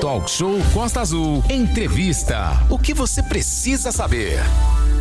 Talk Show Costa Azul. Entrevista. O que você precisa saber?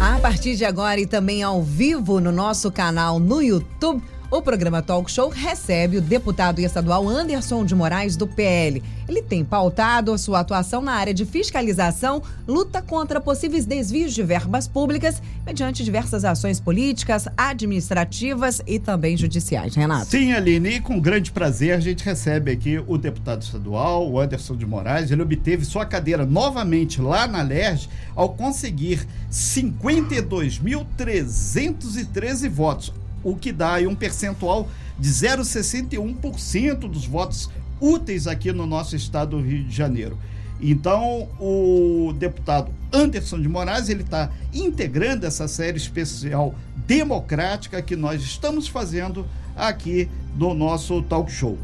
A partir de agora e também ao vivo no nosso canal no YouTube. O programa Talk Show recebe o deputado estadual Anderson de Moraes, do PL. Ele tem pautado a sua atuação na área de fiscalização, luta contra possíveis desvios de verbas públicas, mediante diversas ações políticas, administrativas e também judiciais. Renato. Sim, Aline, e com grande prazer a gente recebe aqui o deputado estadual, o Anderson de Moraes. Ele obteve sua cadeira novamente lá na LERJ ao conseguir 52.313 votos o que dá aí um percentual de 0,61% dos votos úteis aqui no nosso estado do Rio de Janeiro. Então, o deputado Anderson de Moraes, ele está integrando essa série especial democrática que nós estamos fazendo aqui no nosso talk show.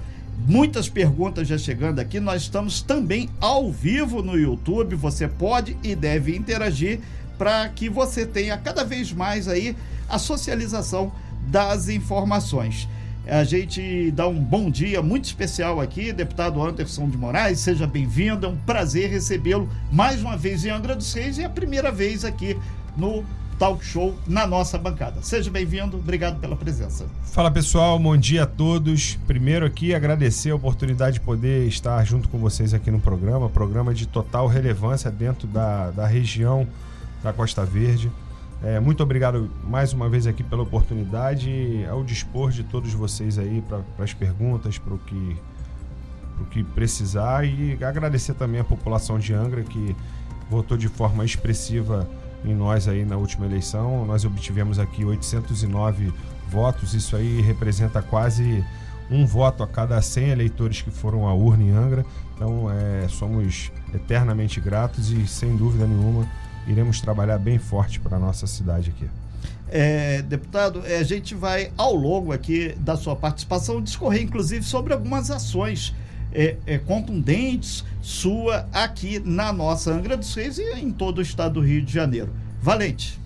Muitas perguntas já chegando aqui, nós estamos também ao vivo no YouTube, você pode e deve interagir para que você tenha cada vez mais aí a socialização das informações. A gente dá um bom dia muito especial aqui, deputado Anderson de Moraes, seja bem-vindo, é um prazer recebê-lo mais uma vez em Angra dos Reis e é a primeira vez aqui no Talk Show na nossa bancada. Seja bem-vindo, obrigado pela presença. Fala pessoal, bom dia a todos. Primeiro aqui agradecer a oportunidade de poder estar junto com vocês aqui no programa, programa de total relevância dentro da, da região da Costa Verde. É, muito obrigado mais uma vez aqui pela oportunidade, ao dispor de todos vocês aí para as perguntas, para o que, que precisar e agradecer também a população de Angra que votou de forma expressiva em nós aí na última eleição. Nós obtivemos aqui 809 votos, isso aí representa quase um voto a cada 100 eleitores que foram à urna em Angra. Então, é, somos eternamente gratos e, sem dúvida nenhuma, iremos trabalhar bem forte para a nossa cidade aqui. É, deputado, é, a gente vai ao longo aqui da sua participação discorrer, inclusive, sobre algumas ações é, é, contundentes sua aqui na nossa Angra dos Reis e em todo o estado do Rio de Janeiro. Valente.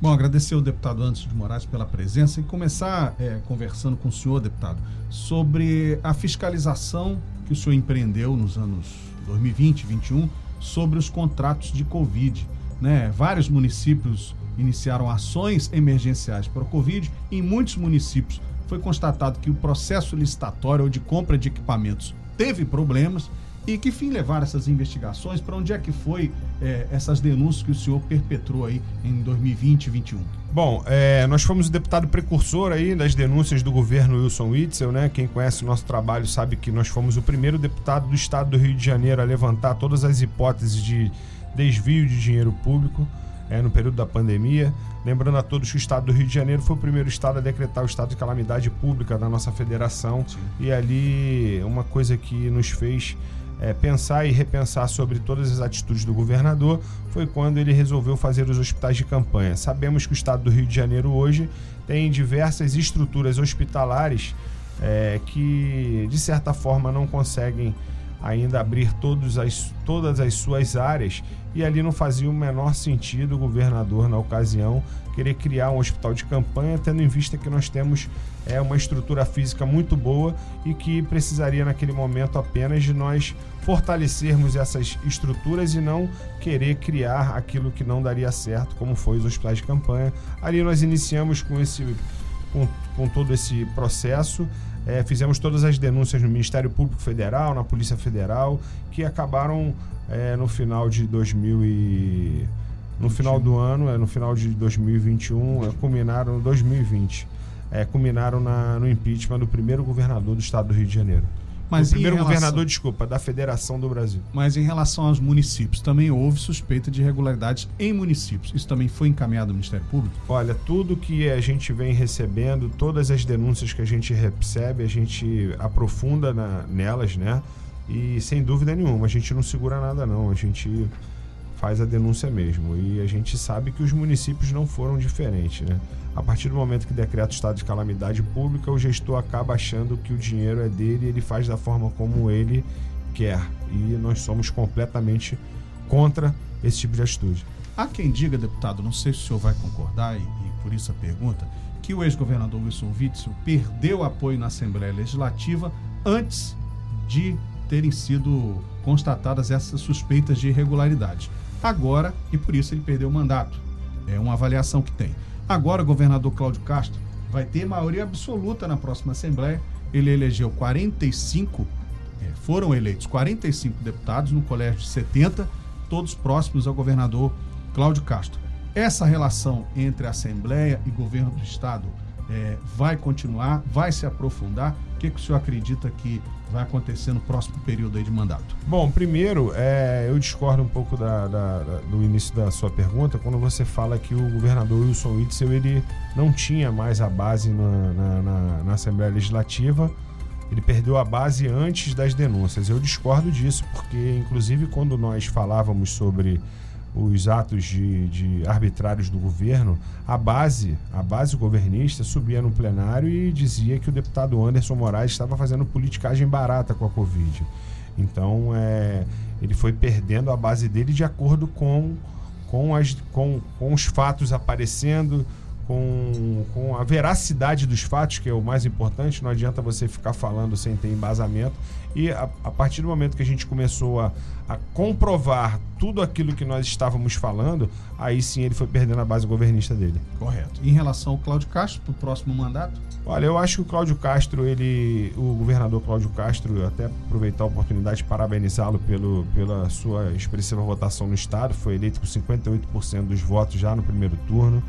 Bom, agradecer ao deputado Anderson de Moraes pela presença e começar é, conversando com o senhor, deputado, sobre a fiscalização que o senhor empreendeu nos anos 2020 e 2021 sobre os contratos de Covid né? Vários municípios iniciaram ações emergenciais para o Covid. Em muitos municípios foi constatado que o processo licitatório ou de compra de equipamentos teve problemas. E que fim levaram essas investigações? Para onde é que foi é, essas denúncias que o senhor perpetrou aí em 2020 e 2021? Bom, é, nós fomos o deputado precursor aí das denúncias do governo Wilson Witzel, né? Quem conhece o nosso trabalho sabe que nós fomos o primeiro deputado do estado do Rio de Janeiro a levantar todas as hipóteses de desvio de dinheiro público é, no período da pandemia. Lembrando a todos que o estado do Rio de Janeiro foi o primeiro estado a decretar o estado de calamidade pública da nossa federação. Sim. E ali, uma coisa que nos fez é, pensar e repensar sobre todas as atitudes do governador foi quando ele resolveu fazer os hospitais de campanha. Sabemos que o estado do Rio de Janeiro hoje tem diversas estruturas hospitalares é, que, de certa forma, não conseguem ainda abrir as, todas as suas áreas e ali não fazia o menor sentido o governador, na ocasião, querer criar um hospital de campanha, tendo em vista que nós temos é, uma estrutura física muito boa e que precisaria, naquele momento, apenas de nós fortalecermos essas estruturas e não querer criar aquilo que não daria certo, como foi os hospitais de campanha. Ali nós iniciamos com esse com, com todo esse processo. É, fizemos todas as denúncias no Ministério Público Federal, na Polícia Federal, que acabaram é, no final de 2000 e no final do ano, é, no final de 2021, é, culminaram 2020, é, culminaram na, no impeachment do primeiro governador do estado do Rio de Janeiro. Mas o primeiro relação... governador, desculpa, da Federação do Brasil. Mas em relação aos municípios, também houve suspeita de irregularidades em municípios. Isso também foi encaminhado ao Ministério Público? Olha, tudo que a gente vem recebendo, todas as denúncias que a gente recebe, a gente aprofunda na, nelas, né? E sem dúvida nenhuma, a gente não segura nada não, a gente faz a denúncia mesmo. E a gente sabe que os municípios não foram diferentes, né? A partir do momento que decreta o estado de calamidade pública, o gestor acaba achando que o dinheiro é dele e ele faz da forma como ele quer. E nós somos completamente contra esse tipo de atitude. Há quem diga, deputado, não sei se o senhor vai concordar, e, e por isso a pergunta, que o ex-governador Wilson Witzel perdeu apoio na Assembleia Legislativa antes de terem sido constatadas essas suspeitas de irregularidades. Agora, e por isso ele perdeu o mandato. É uma avaliação que tem. Agora, o governador Cláudio Castro vai ter maioria absoluta na próxima Assembleia. Ele elegeu 45, é, foram eleitos 45 deputados no colégio de 70, todos próximos ao governador Cláudio Castro. Essa relação entre Assembleia e governo do Estado é, vai continuar, vai se aprofundar? O que, que o senhor acredita que vai acontecer no próximo período aí de mandato? Bom, primeiro, é, eu discordo um pouco da, da, da, do início da sua pergunta, quando você fala que o governador Wilson Witzel ele não tinha mais a base na, na, na, na Assembleia Legislativa, ele perdeu a base antes das denúncias. Eu discordo disso, porque, inclusive, quando nós falávamos sobre os atos de, de, arbitrários do governo, a base, a base governista subia no plenário e dizia que o deputado Anderson Moraes estava fazendo politicagem barata com a Covid. Então, é, ele foi perdendo a base dele de acordo com, com, as, com, com os fatos aparecendo, com, com a veracidade dos fatos, que é o mais importante, não adianta você ficar falando sem ter embasamento. E a, a partir do momento que a gente começou a, a comprovar tudo aquilo que nós estávamos falando, aí sim ele foi perdendo a base governista dele. Correto. Em relação ao Cláudio Castro, para o próximo mandato? Olha, eu acho que o Cláudio Castro, ele, o governador Cláudio Castro, até aproveitar a oportunidade de parabenizá-lo pela sua expressiva votação no Estado, foi eleito com 58% dos votos já no primeiro turno.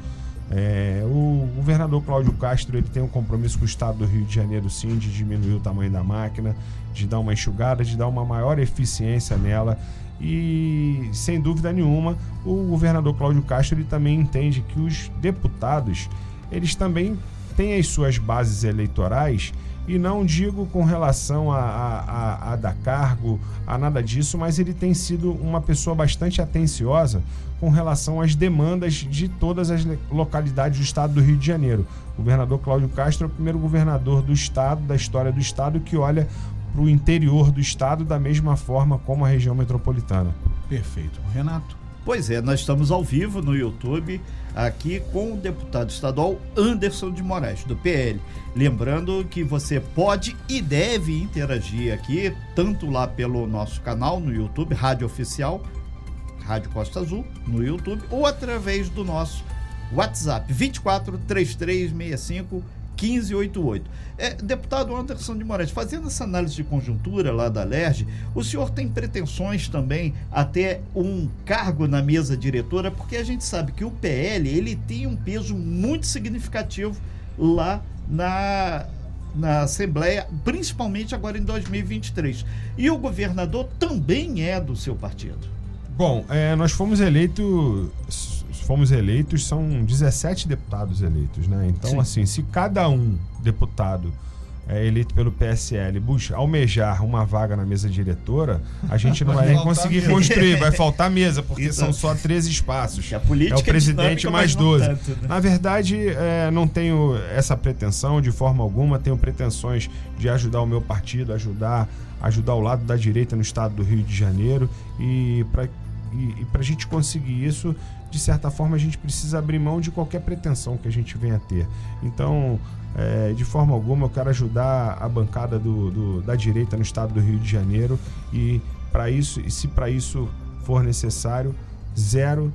É, o governador Cláudio Castro ele tem um compromisso com o estado do Rio de Janeiro, sim, de diminuir o tamanho da máquina, de dar uma enxugada, de dar uma maior eficiência nela. E, sem dúvida nenhuma, o governador Cláudio Castro ele também entende que os deputados eles também têm as suas bases eleitorais e não digo com relação a, a, a, dar cargo, a nada disso, mas ele tem sido uma pessoa bastante atenciosa com relação às demandas de todas as localidades do estado do Rio de Janeiro. O governador Cláudio Castro é o primeiro governador do estado, da história do estado, que olha para o interior do estado da mesma forma como a região metropolitana. Perfeito. Renato. Pois é, nós estamos ao vivo no YouTube aqui com o deputado estadual Anderson de Moraes, do PL. Lembrando que você pode e deve interagir aqui, tanto lá pelo nosso canal no YouTube, Rádio Oficial, Rádio Costa Azul, no YouTube, ou através do nosso WhatsApp, 24 3365 1588. É, deputado Anderson de Moraes, fazendo essa análise de conjuntura lá da LERJ, o senhor tem pretensões também até um cargo na mesa diretora, porque a gente sabe que o PL ele tem um peso muito significativo lá na na Assembleia, principalmente agora em 2023. E o governador também é do seu partido. Bom, é, nós fomos eleitos fomos eleitos, são 17 deputados eleitos, né? Então, Sim. assim, se cada um deputado é, eleito pelo PSL busca almejar uma vaga na mesa diretora, a gente não vai, vai nem conseguir construir, vai faltar mesa, porque então, são só 13 espaços. A política é o presidente é mais 12. Tanto, né? Na verdade, é, não tenho essa pretensão de forma alguma, tenho pretensões de ajudar o meu partido, ajudar, ajudar o lado da direita no estado do Rio de Janeiro e para e, e para a gente conseguir isso, de certa forma, a gente precisa abrir mão de qualquer pretensão que a gente venha a ter. Então, é, de forma alguma, eu quero ajudar a bancada do, do, da direita no estado do Rio de Janeiro e para isso, e se para isso for necessário, zero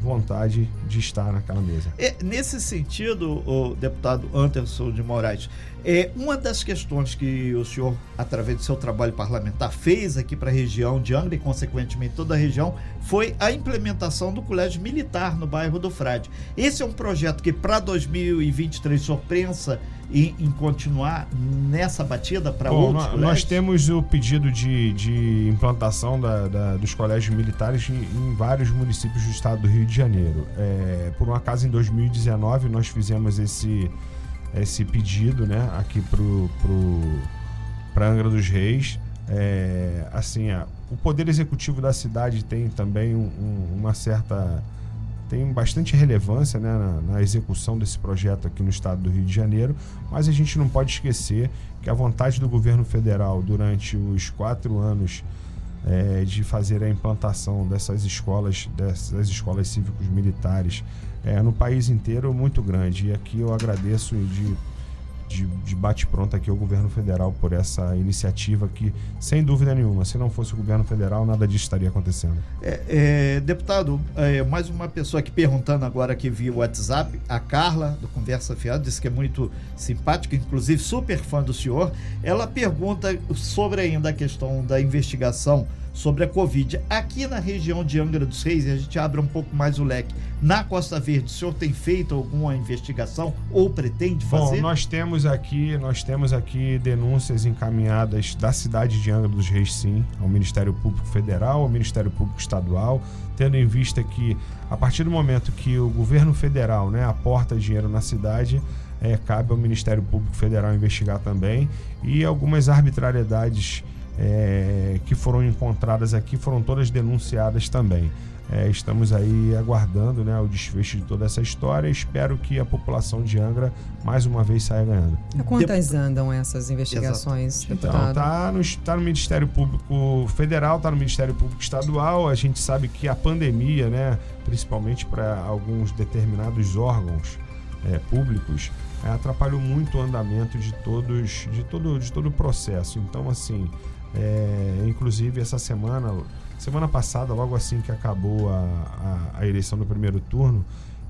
vontade de estar naquela mesa. É, nesse sentido, o deputado Anderson de Moraes, é, uma das questões que o senhor, através do seu trabalho parlamentar, fez aqui para a região de Angra e, consequentemente, toda a região, foi a implementação do colégio militar no bairro do Frade. Esse é um projeto que, para 2023, surpreenda em, em, continuar nessa batida para outros nós, nós, temos o pedido de, de implantação da, da, dos colégios militares em, em, vários municípios do estado do Rio de Janeiro. É, por um acaso, em 2019, nós fizemos esse esse pedido, né, aqui pro, pro para Angra dos Reis. É, assim, o poder executivo da cidade tem também um, um, uma certa tem bastante relevância né, na, na, execução desse projeto aqui no estado do Rio de Janeiro, mas a gente não pode esquecer que a vontade do governo federal durante os quatro anos é, de fazer a implantação dessas escolas, dessas escolas cívicos militares é, no país inteiro muito grande. E aqui eu agradeço de de, de bate-pronto aqui ao governo federal por essa iniciativa que, sem dúvida nenhuma, se não fosse o governo federal, nada disso estaria acontecendo. É, é, deputado, é, mais uma pessoa aqui perguntando agora aqui via WhatsApp, a Carla, do Conversa Fiada, disse que é muito simpática, inclusive super fã do senhor. Ela pergunta sobre ainda a questão da investigação sobre a Covid. Aqui na região de Angra dos Reis, a gente abre um pouco mais o leque. Na Costa Verde, o senhor tem feito alguma investigação ou pretende fazer? Bom, nós temos aqui, nós temos aqui denúncias encaminhadas da cidade de Angra dos Reis, sim, ao Ministério Público Federal, ao Ministério Público Estadual, tendo em vista que a partir do momento que o governo federal, né, aporta dinheiro na cidade, é, cabe ao Ministério Público Federal investigar também e algumas arbitrariedades é, que foram encontradas aqui foram todas denunciadas também. É, estamos aí aguardando né, o desfecho de toda essa história e espero que a população de Angra mais uma vez saia ganhando. quantas andam essas investigações, Exato. Então, está no, tá no Ministério Público Federal, está no Ministério Público Estadual. A gente sabe que a pandemia, né, principalmente para alguns determinados órgãos é, públicos, é, atrapalhou muito o andamento de todos, de todo, de todo o processo. Então, assim, é, inclusive, essa semana, semana passada, logo assim que acabou a, a, a, eleição do primeiro turno,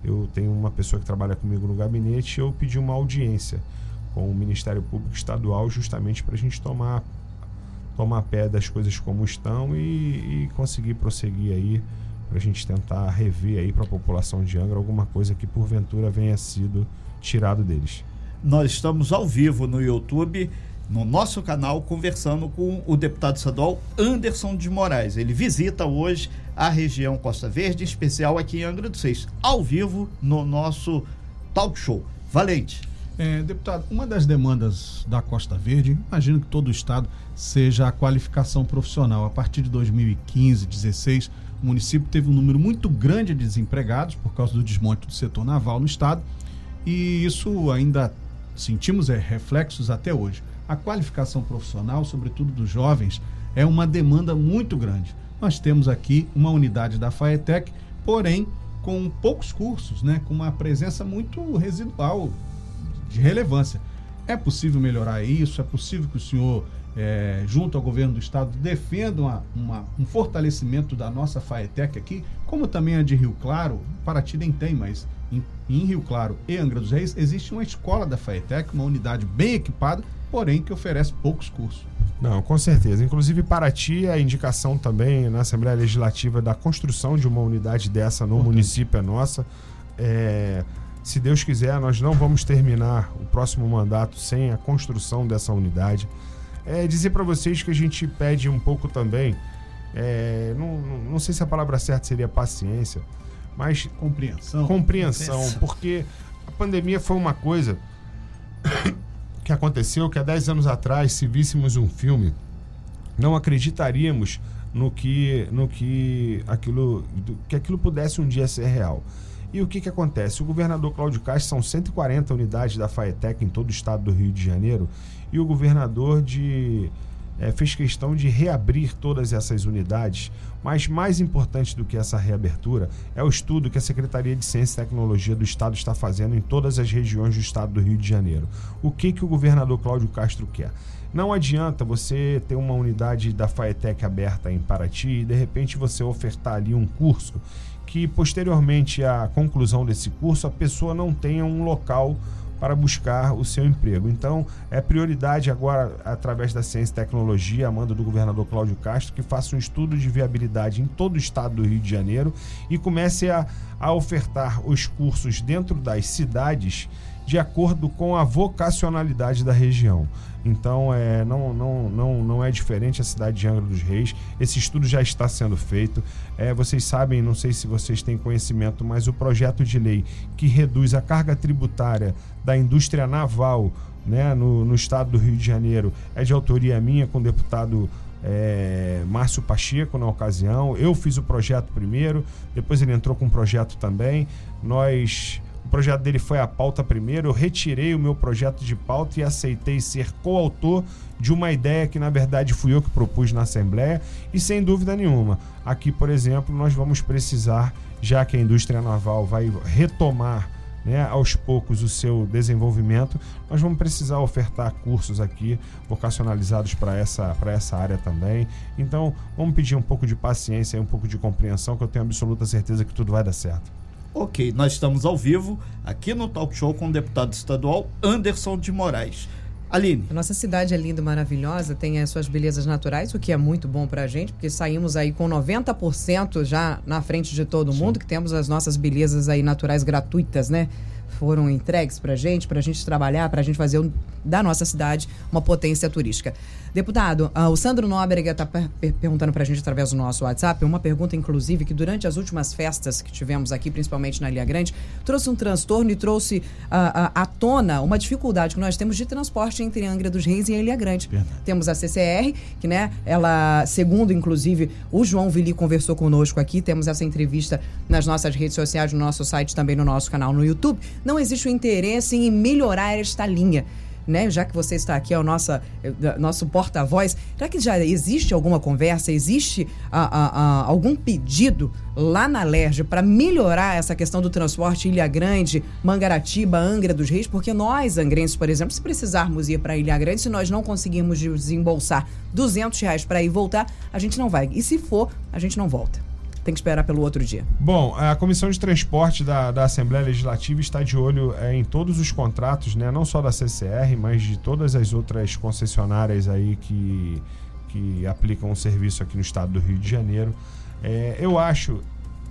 eu tenho uma pessoa que trabalha comigo no gabinete e eu pedi uma audiência com o Ministério Público Estadual justamente para a gente tomar, tomar pé das coisas como estão e, e conseguir prosseguir aí para a gente tentar rever aí para a população de Angra alguma coisa que porventura venha sido tirado deles. Nós estamos ao vivo no YouTube no nosso canal conversando com o deputado estadual Anderson de Moraes. Ele visita hoje a região Costa Verde, em especial aqui em Angra dos Reis, ao vivo no nosso talk show. Valente. É, deputado, uma das demandas da Costa Verde, imagino que todo o estado, seja a qualificação profissional. A partir de 2015, 2016, o município teve um número muito grande de desempregados por causa do desmonte do setor naval no estado e isso ainda sentimos é, reflexos até hoje a qualificação profissional, sobretudo dos jovens, é uma demanda muito grande. Nós temos aqui uma unidade da FAETEC, porém com poucos cursos, né, com uma presença muito residual de relevância. É possível melhorar isso? É possível que o senhor, é, junto ao governo do estado, defenda uma, uma, um fortalecimento da nossa FAETEC aqui, como também a de Rio Claro? Paraty nem tem, mas em, em Rio Claro e Angra dos Reis existe uma escola da FAETEC, uma unidade bem equipada porém que oferece poucos cursos. Não, com certeza. Inclusive, Paraty, a indicação também na Assembleia Legislativa da construção de uma unidade dessa no município é nossa. É, se Deus quiser, nós não vamos terminar o próximo mandato sem a construção dessa unidade. É dizer para vocês que a gente pede um pouco também, é, não, não sei se a palavra certa seria paciência, mas compreensão. Compreensão, porque a pandemia foi uma coisa que aconteceu que há 10 anos atrás, se víssemos um filme, não acreditaríamos no que, no que aquilo, que aquilo pudesse um dia ser real. E o que, que acontece? O governador Cláudio Castro são 140 unidades da FAETEC em todo o estado do Rio de Janeiro e o governador de é, fez questão de reabrir todas essas unidades, mas mais importante do que essa reabertura é o estudo que a Secretaria de Ciência e Tecnologia do Estado está fazendo em todas as regiões do estado do Rio de Janeiro. O que, que o governador Cláudio Castro quer? Não adianta você ter uma unidade da FAETEC aberta em Paraty e de repente você ofertar ali um curso que posteriormente à conclusão desse curso a pessoa não tenha um local para buscar o seu emprego. Então, é prioridade agora, através da ciência e tecnologia, a manda do governador Cláudio Castro, que faça um estudo de viabilidade em todo o estado do Rio de Janeiro e comece a, a ofertar os cursos dentro das cidades de acordo com a vocacionalidade da região. Então, é, não, não, não, não é diferente a cidade de Angra dos Reis. Esse estudo já está sendo feito. É, vocês sabem, não sei se vocês têm conhecimento, mas o projeto de lei que reduz a carga tributária da indústria naval né, no, no estado do Rio de Janeiro é de autoria minha com o deputado é, Márcio Pacheco na ocasião. Eu fiz o projeto primeiro, depois ele entrou com um projeto também. Nós o projeto dele foi a pauta primeiro. Eu retirei o meu projeto de pauta e aceitei ser coautor de uma ideia que, na verdade, fui eu que propus na Assembleia. E sem dúvida nenhuma, aqui, por exemplo, nós vamos precisar, já que a indústria naval vai retomar né, aos poucos o seu desenvolvimento, nós vamos precisar ofertar cursos aqui vocacionalizados para essa, essa área também. Então, vamos pedir um pouco de paciência e um pouco de compreensão, que eu tenho absoluta certeza que tudo vai dar certo. Ok, nós estamos ao vivo aqui no Talk Show com o deputado estadual Anderson de Moraes. Aline. A nossa cidade é linda, maravilhosa, tem as suas belezas naturais, o que é muito bom para a gente, porque saímos aí com 90% já na frente de todo mundo, Sim. que temos as nossas belezas aí naturais gratuitas, né? Foram entregues para a gente, para a gente trabalhar, para a gente fazer um, da nossa cidade uma potência turística. Deputado, uh, o Sandro Nóbrega está per perguntando para a gente através do nosso WhatsApp, uma pergunta, inclusive, que durante as últimas festas que tivemos aqui, principalmente na Ilha Grande, trouxe um transtorno e trouxe uh, uh, à tona uma dificuldade que nós temos de transporte entre Angra dos Reis e a Ilha Grande. Verdade. Temos a CCR, que, né, ela, segundo, inclusive, o João Vili conversou conosco aqui, temos essa entrevista nas nossas redes sociais, no nosso site, também no nosso canal no YouTube não existe o interesse em melhorar esta linha. Né? Já que você está aqui, é o nosso, nosso porta-voz, será que já existe alguma conversa, existe a, a, a, algum pedido lá na LERJ para melhorar essa questão do transporte Ilha Grande, Mangaratiba, Angra dos Reis? Porque nós, angrenses, por exemplo, se precisarmos ir para Ilha Grande, se nós não conseguirmos desembolsar 200 reais para ir voltar, a gente não vai. E se for, a gente não volta tem que esperar pelo outro dia? Bom, a Comissão de Transporte da, da Assembleia Legislativa está de olho é, em todos os contratos, né, não só da CCR, mas de todas as outras concessionárias aí que, que aplicam o serviço aqui no estado do Rio de Janeiro. É, eu acho.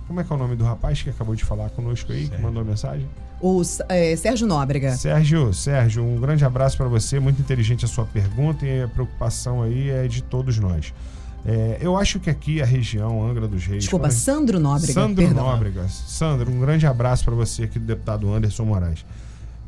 Como é que é o nome do rapaz que acabou de falar conosco aí, Sérgio. que mandou a mensagem? O é, Sérgio Nóbrega. Sérgio, Sérgio, um grande abraço para você. Muito inteligente a sua pergunta e a preocupação aí é de todos nós. É, eu acho que aqui a região Angra dos Reis. Desculpa, quando... Sandro Nóbrega. Sandro perdão. Nóbrega. Sandro, um grande abraço para você aqui do deputado Anderson Moraes.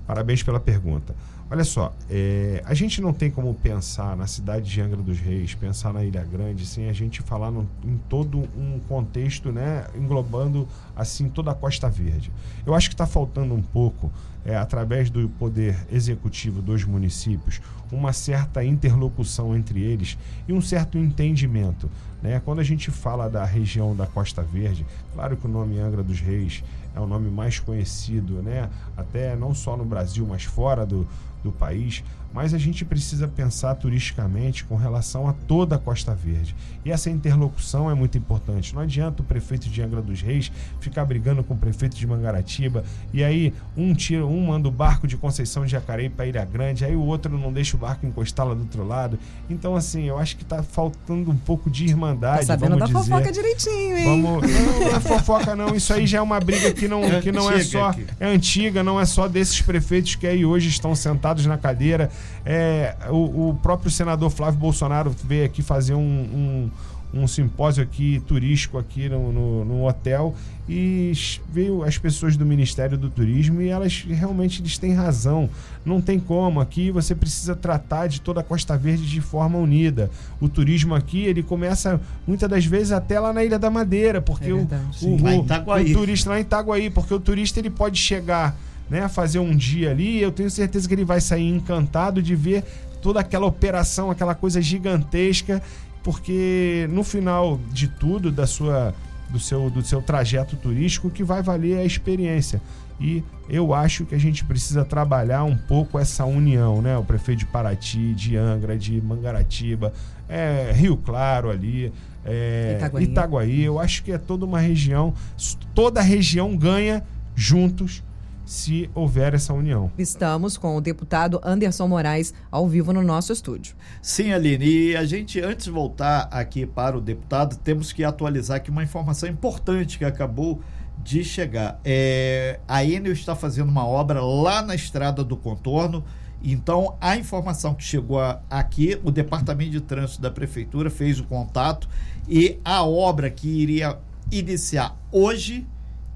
Parabéns pela pergunta. Olha só, é, a gente não tem como pensar na cidade de Angra dos Reis, pensar na Ilha Grande, sem a gente falar no, em todo um contexto, né, englobando assim toda a Costa Verde. Eu acho que está faltando um pouco, é, através do poder executivo dos municípios, uma certa interlocução entre eles e um certo entendimento. Né? Quando a gente fala da região da Costa Verde, claro que o nome Angra dos Reis é o nome mais conhecido, né? até não só no Brasil, mas fora do, do país, mas a gente precisa pensar turisticamente com relação a toda a Costa Verde. E essa interlocução é muito importante. Não adianta o prefeito de Angra dos Reis ficar brigando com o prefeito de Mangaratiba e aí um tira, um manda o barco de Conceição de Jacareí para Ilha Grande, aí o outro não deixa o barco encostar lá do outro lado. Então assim, eu acho que está faltando um pouco de irmandade, tá sabendo vamos da dizer. fofoca direitinho, hein? Vamos, não, não é fofoca não, isso aí já é uma briga que não, que não é só é antiga, não é só desses prefeitos que aí hoje estão sentados na cadeira. É, o, o próprio senador Flávio Bolsonaro veio aqui fazer um, um um simpósio aqui turístico aqui no, no, no, hotel e veio as pessoas do Ministério do Turismo e elas realmente eles têm razão. Não tem como aqui você precisa tratar de toda a Costa Verde de forma unida. O turismo aqui ele começa muitas das vezes até lá na Ilha da Madeira, porque é o, o, o, o turista lá em Itaguaí, porque o turista ele pode chegar né, fazer um dia ali, eu tenho certeza que ele vai sair encantado de ver toda aquela operação, aquela coisa gigantesca, porque no final de tudo da sua do seu do seu trajeto turístico que vai valer a experiência. E eu acho que a gente precisa trabalhar um pouco essa união, né? O prefeito de Paraty, de Angra, de Mangaratiba, é, Rio Claro ali, é, Itaguaí. Itaguaí. Eu acho que é toda uma região, toda a região ganha juntos se houver essa união. Estamos com o deputado Anderson Moraes ao vivo no nosso estúdio. Sim, Aline, e a gente, antes de voltar aqui para o deputado, temos que atualizar aqui uma informação importante que acabou de chegar. É, a Enel está fazendo uma obra lá na estrada do contorno. Então, a informação que chegou aqui, o Departamento de Trânsito da Prefeitura fez o contato e a obra que iria iniciar hoje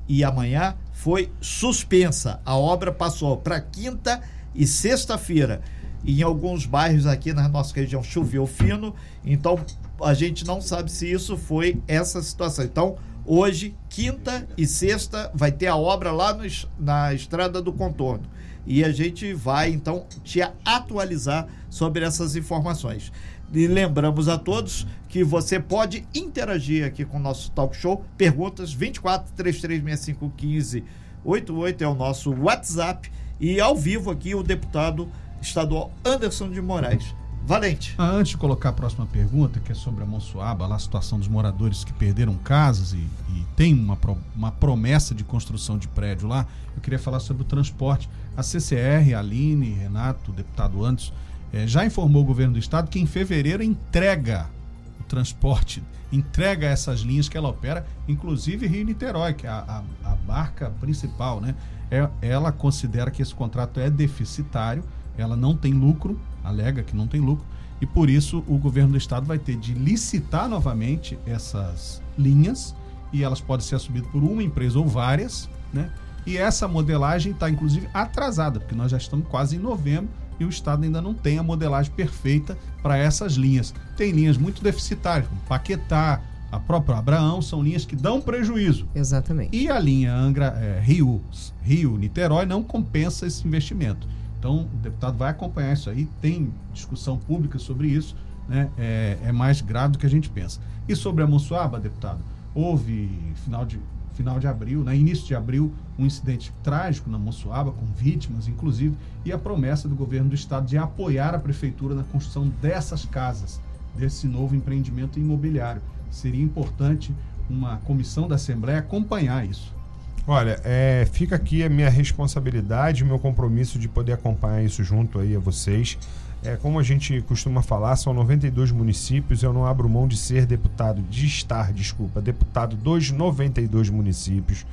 e amanhã foi suspensa. A obra passou para quinta e sexta-feira. Em alguns bairros aqui na nossa região choveu fino, então a gente não sabe se isso foi essa situação. Então, hoje, quinta e sexta, vai ter a obra lá no, na Estrada do Contorno. E a gente vai, então, te atualizar sobre essas informações. E lembramos a todos que você pode interagir aqui com o nosso talk show. Perguntas 24 3365 15 88 é o nosso WhatsApp e ao vivo aqui o deputado estadual Anderson de Moraes. Valente. Ah, antes de colocar a próxima pergunta, que é sobre a Monsuaba, lá a situação dos moradores que perderam casas e, e tem uma, pro, uma promessa de construção de prédio lá, eu queria falar sobre o transporte. A CCR, a Aline, Renato, o deputado Anderson, eh, já informou o governo do estado que em fevereiro entrega o transporte, entrega essas linhas que ela opera, inclusive Rio-Niterói, que é a, a, a barca principal, né? É, ela considera que esse contrato é deficitário, ela não tem lucro, alega que não tem lucro, e por isso o governo do estado vai ter de licitar novamente essas linhas, e elas podem ser assumidas por uma empresa ou várias, né? E essa modelagem está inclusive atrasada, porque nós já estamos quase em novembro e o Estado ainda não tem a modelagem perfeita para essas linhas. Tem linhas muito deficitárias, como Paquetá, a própria Abraão, são linhas que dão prejuízo. Exatamente. E a linha Angra é, Rio, Rio, Niterói não compensa esse investimento. Então, o deputado vai acompanhar isso aí, tem discussão pública sobre isso, né? é, é mais grave do que a gente pensa. E sobre a Monsuaba, deputado, houve final de, final de abril, né, início de abril, um incidente trágico na Monsuaba, com vítimas, inclusive, e a promessa do governo do estado de apoiar a prefeitura na construção dessas casas, desse novo empreendimento imobiliário. Seria importante uma comissão da Assembleia acompanhar isso. Olha, é, fica aqui a minha responsabilidade, o meu compromisso de poder acompanhar isso junto aí a vocês. É, como a gente costuma falar, são 92 municípios, eu não abro mão de ser deputado, de estar, desculpa, deputado dos 92 municípios.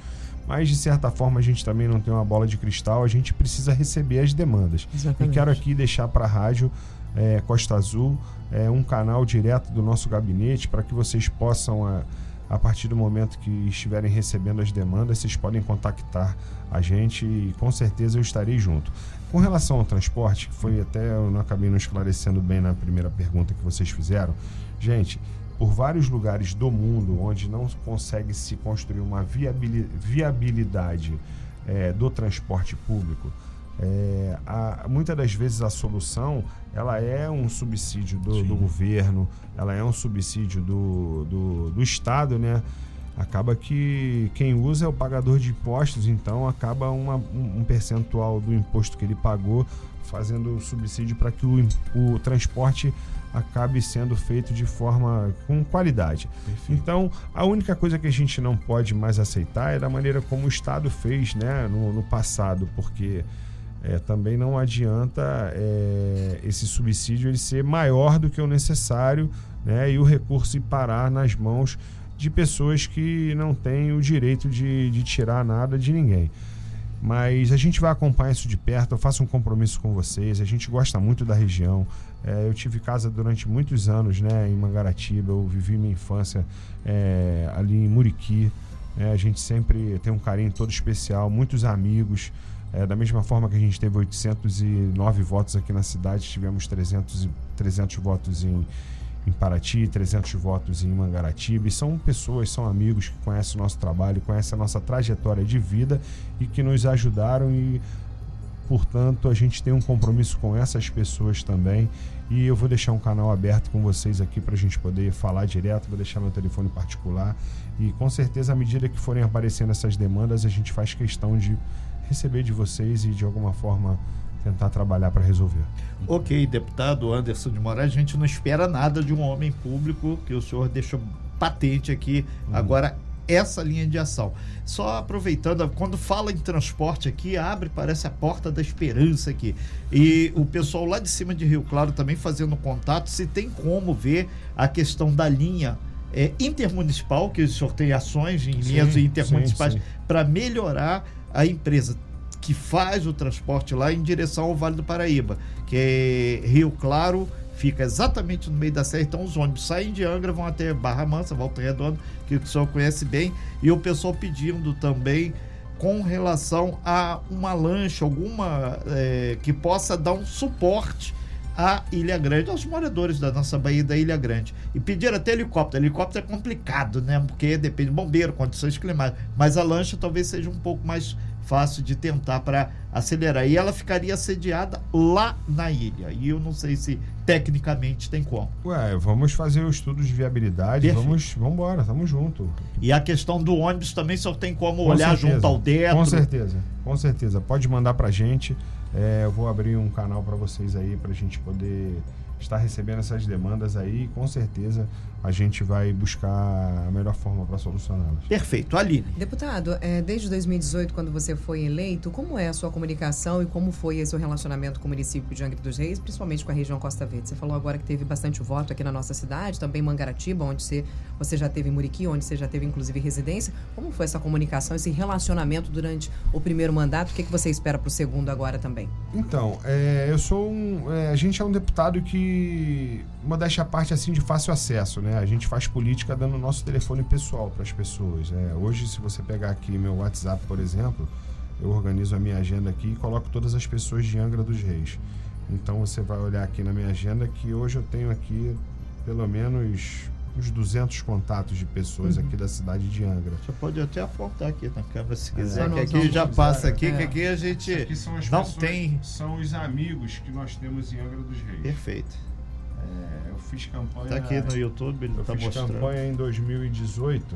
Mas, de certa forma, a gente também não tem uma bola de cristal, a gente precisa receber as demandas. Exatamente. E quero aqui deixar para a rádio é, Costa Azul é, um canal direto do nosso gabinete para que vocês possam. A, a partir do momento que estiverem recebendo as demandas, vocês podem contactar a gente e com certeza eu estarei junto. Com relação ao transporte, que foi até eu não acabei não esclarecendo bem na primeira pergunta que vocês fizeram, gente, por vários lugares do mundo onde não consegue se construir uma viabili- viabilidade eh, do transporte público, é, a- muitas das vezes a solução ela é um subsídio do, do governo, ela é um subsídio do, do, do Estado, né? Acaba que quem usa é o pagador de impostos, então acaba uma- um, percentual do imposto que ele pagou fazendo subsídio para que o, o transporte acabe sendo feito de forma com qualidade. Então, a única coisa que a gente não pode mais aceitar é da maneira como o Estado fez né, no, no passado, porque é, também não adianta é, esse subsídio ele ser maior do que o necessário né, e o recurso parar nas mãos de pessoas que não têm o direito de, de tirar nada de ninguém. Mas a gente vai acompanhar isso de perto, eu faço um compromisso com vocês, a gente gosta muito da região. É, eu tive casa durante muitos anos né, em Mangaratiba, eu vivi minha infância é, ali em Muriqui. né, a gente sempre tem um carinho todo especial, muitos amigos. É, da mesma forma que a gente teve 809 votos aqui na cidade, tivemos 300, e- 300 votos em, em Paraty, 300 votos em Mangaratiba. E são pessoas, são amigos que conhecem o nosso trabalho, conhecem a nossa trajetória de vida e que nos ajudaram e, portanto, a gente tem um compromisso com essas pessoas também. E eu vou deixar um canal aberto com vocês aqui para a gente poder falar direto. Vou deixar meu telefone particular. E com certeza, à medida que forem aparecendo essas demandas, a gente faz questão de receber de vocês e de alguma forma tentar trabalhar para resolver. Ok, deputado Anderson de Moraes, a gente não espera nada de um homem público, que o senhor deixou patente aqui. Agora, essa linha de ação. Só aproveitando, quando fala em transporte aqui, abre, parece a porta da esperança aqui. E o pessoal lá de cima de Rio Claro também fazendo contato, se tem como ver a questão da linha é, intermunicipal, que o senhor tem ações em linhas intermunicipais sim, sim. para melhorar a empresa que faz o transporte lá em direção ao Vale do Paraíba, que é Rio Claro, fica exatamente no meio da serra. Então os ônibus saem de Angra, vão até Barra Mansa, Volta Redonda, que o senhor conhece bem, e o pessoal pedindo também com relação a uma lancha, alguma é, que possa dar um suporte a Ilha Grande, aos moradores da nossa Baía da Ilha Grande. E pediram até helicóptero. Helicóptero é complicado, né? Porque depende de bombeiro, condições climáticas. Mas a lancha talvez seja um pouco mais fácil de tentar para acelerar. E ela ficaria sediada lá na ilha. E eu não sei se tecnicamente tem como. Ué, vamos fazer o estudo de viabilidade. Perfeito. Vamos, vamos embora, tamo junto. E a questão do ônibus também só tem como Com olhar certeza. junto ao teto. Com certeza, com certeza. Pode mandar pra gente. É, eu vou abrir um canal para vocês aí pra gente poder estar recebendo essas demandas aí. Com certeza a gente vai buscar a melhor forma para solucioná-las. Perfeito. Aline. Deputado, é, desde 2018, quando você foi eleito, como é a sua comunicação e como foi esse seu relacionamento com o município de Angra dos Reis, principalmente com a região Costa Verde? Você falou agora que teve bastante voto aqui na nossa cidade, também em Mangaratiba, onde você, você já teve em Muriqui, onde você já teve inclusive residência. Como foi essa comunicação, esse relacionamento durante o primeiro mandato? O que, que você espera para o segundo agora também? Então, é, eu sou um. é, a gente é um deputado que. Modéstia à parte, assim, de fácil acesso, né? A gente faz política dando o nosso telefone pessoal para as pessoas. né? Hoje, se você pegar aqui meu WhatsApp, por exemplo, eu organizo a minha agenda aqui e coloco todas as pessoas de Angra dos Reis. Então, você vai olhar aqui na minha agenda que hoje eu tenho aqui pelo menos uns 200 contatos de pessoas aqui da cidade de Angra. Você pode até apontar aqui na câmera se quiser, Só que aqui já passa aqui, que É. aqui a gente são as não tem. São os amigos que nós temos em Angra dos Reis. Perfeito. Fiz campanha. Tá aqui no YouTube, ele Eu tá fiz mostrando. campanha em 2018,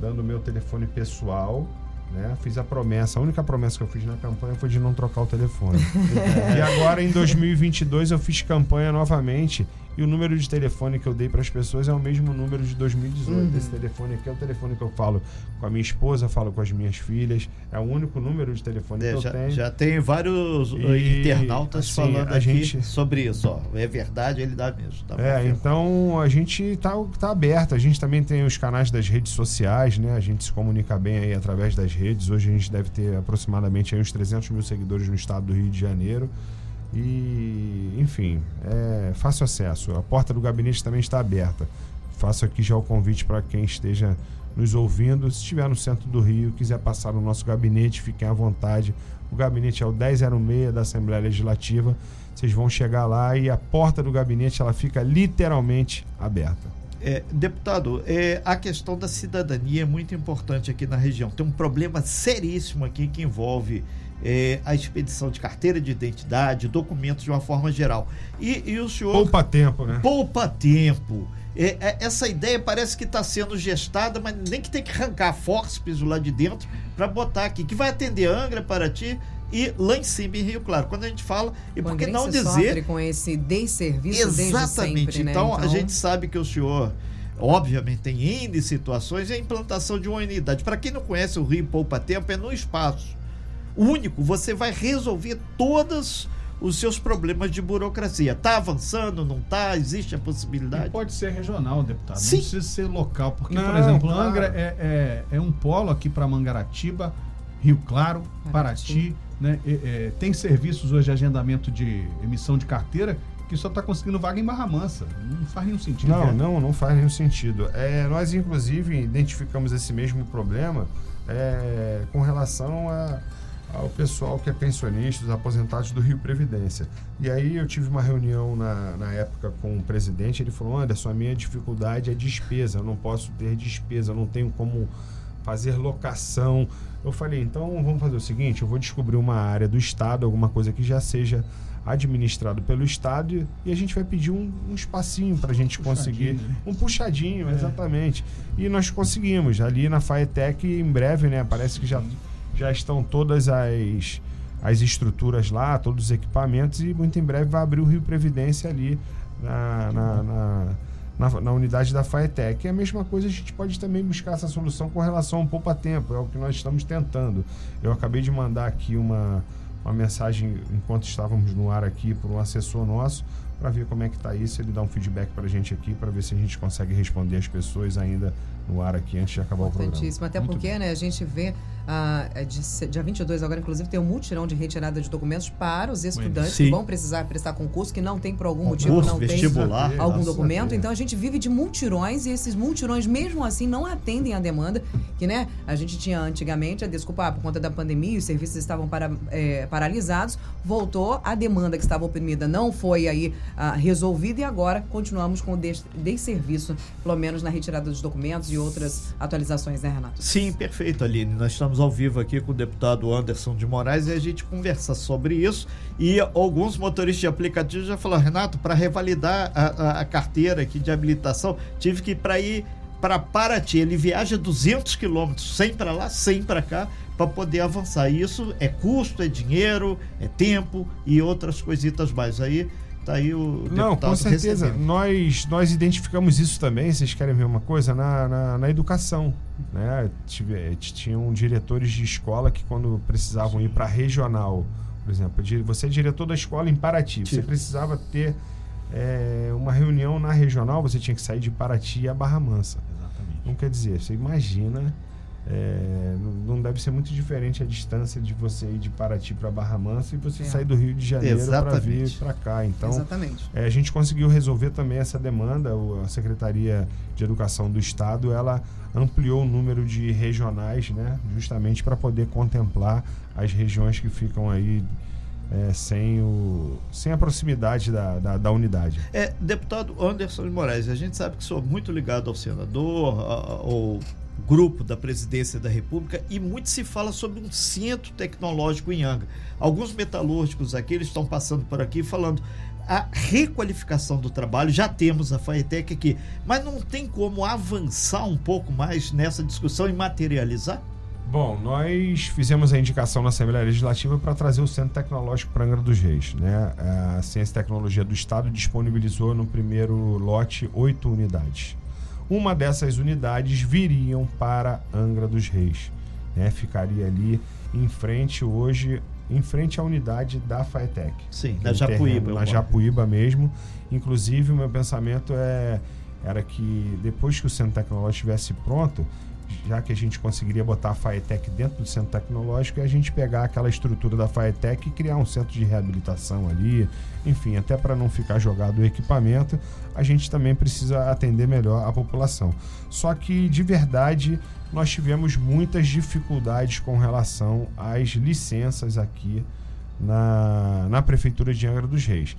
dando meu telefone pessoal. Né? Fiz a promessa, a única promessa que eu fiz na campanha foi de não trocar o telefone. e agora em 2022 eu fiz campanha novamente e o número de telefone que eu dei para as pessoas é o mesmo número de 2018. Uhum. Esse telefone aqui é o telefone que eu falo com a minha esposa, falo com as minhas filhas. É o único número de telefone É, que eu já, tenho. já tem vários E, internautas assim, falando a aqui gente- sobre isso. Ó. É verdade, ele dá mesmo. Tá É, confirmado. então a gente tá, tá aberto. A gente também tem os canais das redes sociais, né? A gente se comunica bem aí através das redes. Hoje a gente deve ter aproximadamente uns 300 mil seguidores no estado do Rio de Janeiro. E, enfim, é fácil acesso. A porta do gabinete também está aberta. Faço aqui já o convite para quem esteja nos ouvindo. Se estiver no centro do Rio, quiser passar no nosso gabinete, fiquem à vontade. O gabinete é o 1006 da Assembleia Legislativa. Vocês vão chegar lá e a porta do gabinete ela fica literalmente aberta. É, deputado, é, a questão da cidadania é muito importante aqui na região. Tem um problema seríssimo aqui que envolve é, a expedição de carteira de identidade, documentos de uma forma geral. E, e o senhor Poupa tempo, né? poupa tempo. É, é, essa ideia parece que está sendo gestada, mas nem que tem que arrancar fórceps lá de dentro para botar aqui, que vai atender Angra, Paraty e lá em cima em Rio Claro. Quando a gente fala, e por que não dizer sofre com esse desserviço desde Exatamente. sempre, né? então, a gente sabe que o senhor, obviamente, tem N situações e a implantação de uma unidade. Para quem não conhece o Rio Poupa Tempo, é num espaço único. Você vai resolver todos os seus problemas de burocracia. Está avançando, não está? Existe a E possibilidade? pode ser regional, deputado. Sim. Não precisa ser local. Porque, por Não, exemplo, claro. Angra é, é, é um polo aqui para Mangaratiba, Rio Claro, Paraty. né? E- é, tem serviços hoje de agendamento de emissão de carteira que só está conseguindo vaga em Barra Mansa. Não faz nenhum sentido. Não, não, não faz nenhum sentido. É, nós, inclusive, identificamos esse mesmo problema é, com relação a- ao pessoal que é pensionista, os aposentados do Rio Previdência. E aí eu tive uma reunião na, na época com o presidente, ele falou, Anderson, a minha dificuldade é despesa, eu não posso ter despesa, eu não tenho como fazer locação. Eu falei, então vamos fazer o seguinte, eu vou descobrir uma área do Estado, alguma coisa que já seja administrado pelo Estado e a gente vai pedir um, um espacinho para a gente conseguir né? um puxadinho, É. exatamente. E nós conseguimos ali na Faetec em breve, né? Parece que já, já estão todas as as estruturas lá, todos os equipamentos e muito em breve vai abrir o Rio Previdência ali na, na, na, na- na unidade da Faetec. É a mesma coisa, a gente pode também buscar essa solução com relação ao poupa tempo, é o que nós estamos tentando. Eu acabei de mandar aqui uma, uma mensagem enquanto estávamos no ar aqui por um assessor nosso, para ver como é que está isso, ele dá um feedback para a gente aqui, para ver se a gente consegue responder as pessoas ainda no ar aqui antes de acabar o programa. Importantíssimo, até Muito porque né, a gente vê ah, é de, dia 22 agora, inclusive, tem um mutirão de retirada de documentos para os estudantes Sim. que vão precisar prestar concurso, que não tem por algum motivo, Concurso, não tem vestibular. algum Graças a documento. Então a gente vive de multirões e esses multirões, mesmo assim, não atendem à demanda. Que né, a gente tinha antigamente, a desculpa, ah, por conta da pandemia, os serviços estavam para, é, paralisados, voltou, a demanda que estava oprimida não foi aí ah, resolvida e agora continuamos com o des- desserviço, pelo menos na retirada dos documentos e outras atualizações, né, Renato? Sim, perfeito, Aline. Nós estamos ao vivo aqui com o deputado Anderson de Moraes e a gente conversa sobre isso. E alguns motoristas de aplicativo já falaram, Renato, para revalidar a, a- a carteira aqui de habilitação, tive que ir para ir para Paraty. Ele viaja 200 quilômetros, 100 para lá, 100 para cá, para poder avançar. Isso é custo, é dinheiro, é tempo e outras coisitas mais. Aí tá aí o Não, com certeza. recebendo. Nós, nós identificamos isso também, vocês querem ver uma coisa? Na, na, na educação. Né? Tive- tinham diretores de escola que, quando precisavam ir para regional, por exemplo, você é diretor da escola em Paraty, você Sim. precisava ter é, uma reunião na regional, você tinha que sair de Paraty a Barra Mansa. Exatamente. Não quer dizer, você imagina, é, não- deve ser muito diferente a distância de você ir de Paraty para Barra Mansa e você É. sair do Rio de Janeiro para vir para cá. Então, Exatamente. é, a gente conseguiu resolver também essa demanda. O- A Secretaria de Educação do Estado ela ampliou o número de regionais, né, justamente para poder contemplar as regiões que ficam aí é, sem, o, sem a proximidade da, da, da unidade. É, deputado Anderson de Moraes, a gente sabe que sou muito ligado ao senador, a- ao grupo da presidência da República e muito se fala sobre um centro tecnológico em Angra. Alguns metalúrgicos aqui eles estão passando por aqui falando a requalificação do trabalho, já temos a Faetec aqui, mas não tem como avançar um pouco mais nessa discussão e materializar? Bom, nós fizemos a indicação na Assembleia Legislativa para trazer o Centro Tecnológico para Angra dos Reis. Né? A Ciência e Tecnologia do Estado disponibilizou no primeiro lote oito unidades. Uma dessas unidades viriam para Angra dos Reis. Né? Ficaria ali em frente hoje, em frente à unidade da FAETEC. Sim, na Japuíba. terreno, Na. Japuíba mesmo. Inclusive, o meu pensamento é, era que depois que o centro tecnológico estivesse pronto, já que a gente conseguiria botar a FAETEC dentro do centro tecnológico, e a gente pegar aquela estrutura da FAETEC e criar um centro de reabilitação ali. Enfim, até para não ficar jogado o equipamento, a gente também precisa atender melhor a população. Só que, de verdade, nós tivemos muitas dificuldades com relação às licenças aqui na, na Prefeitura de Angra dos Reis.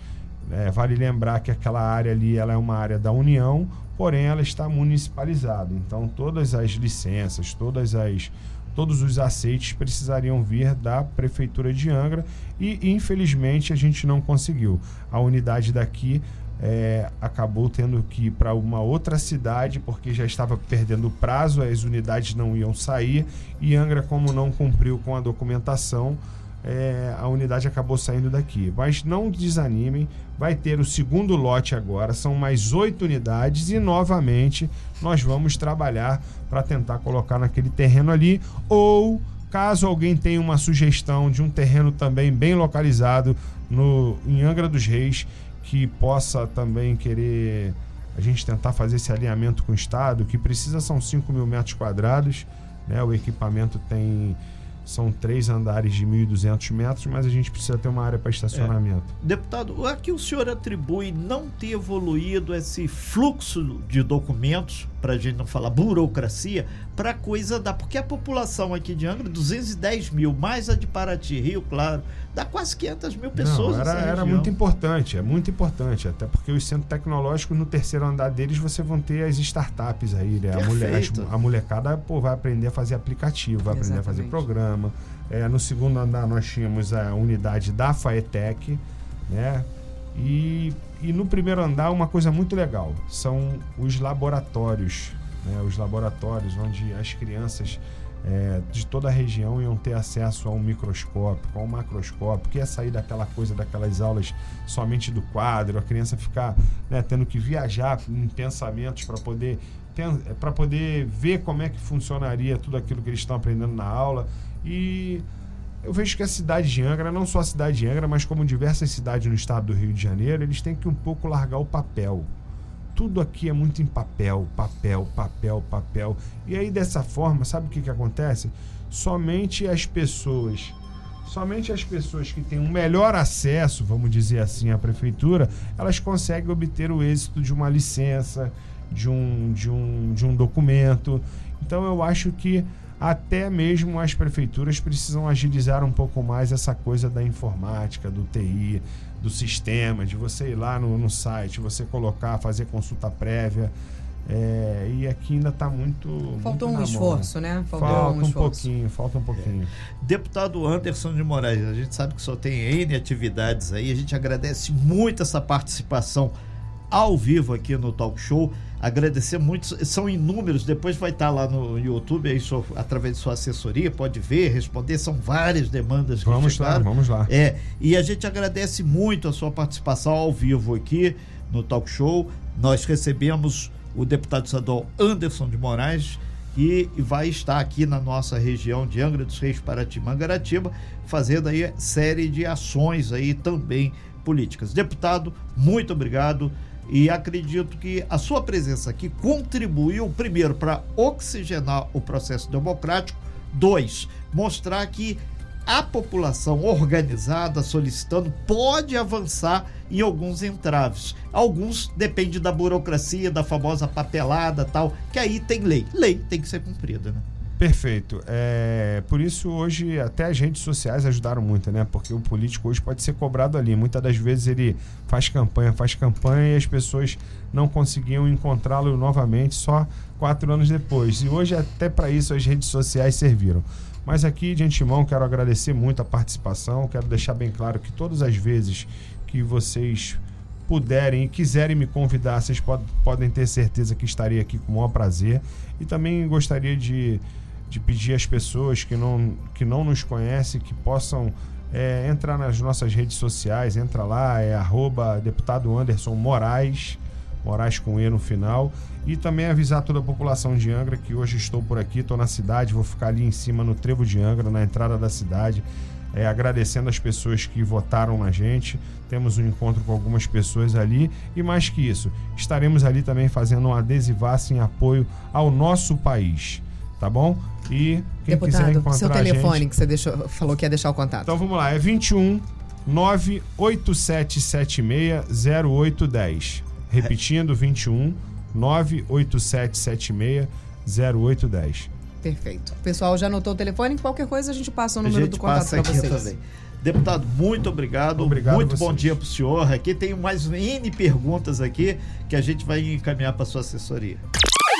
É, vale lembrar que aquela área ali ela é uma área da União, porém ela está municipalizada. Então todas as licenças, todas as todos os aceites precisariam vir da prefeitura de Angra e infelizmente a gente não conseguiu. A unidade daqui é, acabou tendo que ir para uma outra cidade porque já estava perdendo o prazo, as unidades não iam sair e Angra, como não cumpriu com a documentação, é, a unidade acabou saindo daqui. Mas não desanimem, vai ter o segundo lote agora, são mais oito unidades e novamente nós vamos trabalhar para tentar colocar naquele terreno ali ou caso alguém tenha uma sugestão de um terreno também bem localizado no em Angra dos Reis que possa também querer a gente tentar fazer esse alinhamento com o Estado, que precisa são 5 mil metros quadrados, né? o equipamento tem são três andares de 1.200 metros, mas a gente precisa ter uma área para estacionamento. Deputado, a que o senhor atribui não ter evoluído esse fluxo de documentos, para a gente não falar burocracia, para coisa da. Porque a população aqui de Angra, 210 mil, mais a de Paraty, Rio Claro, dá quase 500 mil pessoas. Não, era, nessa era muito importante, é muito importante, até porque os centros tecnológicos no terceiro andar deles você vão ter as startups aí, né? A, mulher, a molecada pô, vai aprender a fazer aplicativo, vai aprender a fazer Exatamente. programa. É, no segundo andar nós tínhamos a unidade da Faetec, né? E, e no primeiro andar uma coisa muito legal são os laboratórios, né? Os laboratórios onde as crianças é, de toda a região iam ter acesso a um microscópio, a um macroscópio, que ia sair daquela coisa, daquelas aulas somente do quadro, a criança ficar né, tendo que viajar em pensamentos para poder para poder ver como é que funcionaria tudo aquilo que eles estão aprendendo na aula e eu vejo que a cidade de Angra, não só a cidade de Angra, mas como diversas cidades no estado do Rio de Janeiro, eles têm que um pouco largar o papel. Tudo aqui é muito em papel, papel, papel, papel. E aí dessa forma, sabe o que, que acontece? Somente as pessoas somente as pessoas que têm um melhor acesso, vamos dizer assim, à prefeitura, elas conseguem obter o êxito de uma licença, de um, de um, de um documento. Então eu acho que até mesmo as prefeituras precisam agilizar um pouco mais essa coisa da informática, do TI, do sistema, de você ir lá no, no site, você colocar, fazer consulta prévia. É, e aqui ainda está muito. Faltou muito um esforço, né? Faltou falta um, um pouquinho, falta um pouquinho. É. Deputado Anderson de Moraes, a gente sabe que só tem N atividades aí, a gente agradece muito essa participação ao vivo aqui no Talk Show agradecer muito, são inúmeros, depois vai estar lá no YouTube, aí, através de sua assessoria, pode ver, responder, são várias demandas que Vamos chegaram. lá, vamos lá. É, e a gente agradece muito a sua participação ao vivo aqui no Talk Show. Nós recebemos o deputado estadual Anderson de Moraes, que vai estar aqui na nossa região de Angra dos Reis, Paraty, Mangaratiba, fazendo aí série de ações aí também políticas. Deputado, muito obrigado. E acredito que a sua presença aqui contribuiu, primeiro, para oxigenar o processo democrático, dois, mostrar que a população organizada solicitando pode avançar em alguns entraves. Alguns depende da burocracia, da famosa papelada tal, que aí tem lei. Lei tem que ser cumprida, né? Perfeito. É, por isso, hoje, até as redes sociais ajudaram muito, né? Porque o político hoje pode ser cobrado ali. Muitas das vezes ele faz campanha, faz campanha e as pessoas não conseguiam encontrá-lo novamente só quatro anos depois. E hoje, até para isso, as redes sociais serviram. Mas aqui, de antemão, quero agradecer muito a participação. Quero deixar bem claro que todas as vezes que vocês puderem e quiserem me convidar, vocês pod podem ter certeza que estarei aqui com o maior prazer. E também gostaria de de pedir às pessoas que não, que não nos conhecem que possam é, entrar nas nossas redes sociais, entra lá, é arroba deputado Anderson Moraes, Moraes com E no final, e também avisar toda a população de Angra que hoje estou por aqui, estou na cidade, vou ficar ali em cima no Trevo de Angra, na entrada da cidade, é, agradecendo as pessoas que votaram na gente. Temos um encontro com algumas pessoas ali e mais que isso, estaremos ali também fazendo um adesivaço em apoio ao nosso país tá bom? E quem Deputado, quiser encontrar seu telefone gente... que você deixou, falou que ia deixar o contato. Então vamos lá, é 21 98776 0810. Repetindo, 21 98776 0810. Perfeito. O pessoal já anotou o telefone, qualquer coisa a gente passa o número do contato para vocês. Também. Deputado, muito obrigado. obrigado muito bom dia para o senhor. Aqui tem mais N perguntas aqui que a gente vai encaminhar para sua assessoria.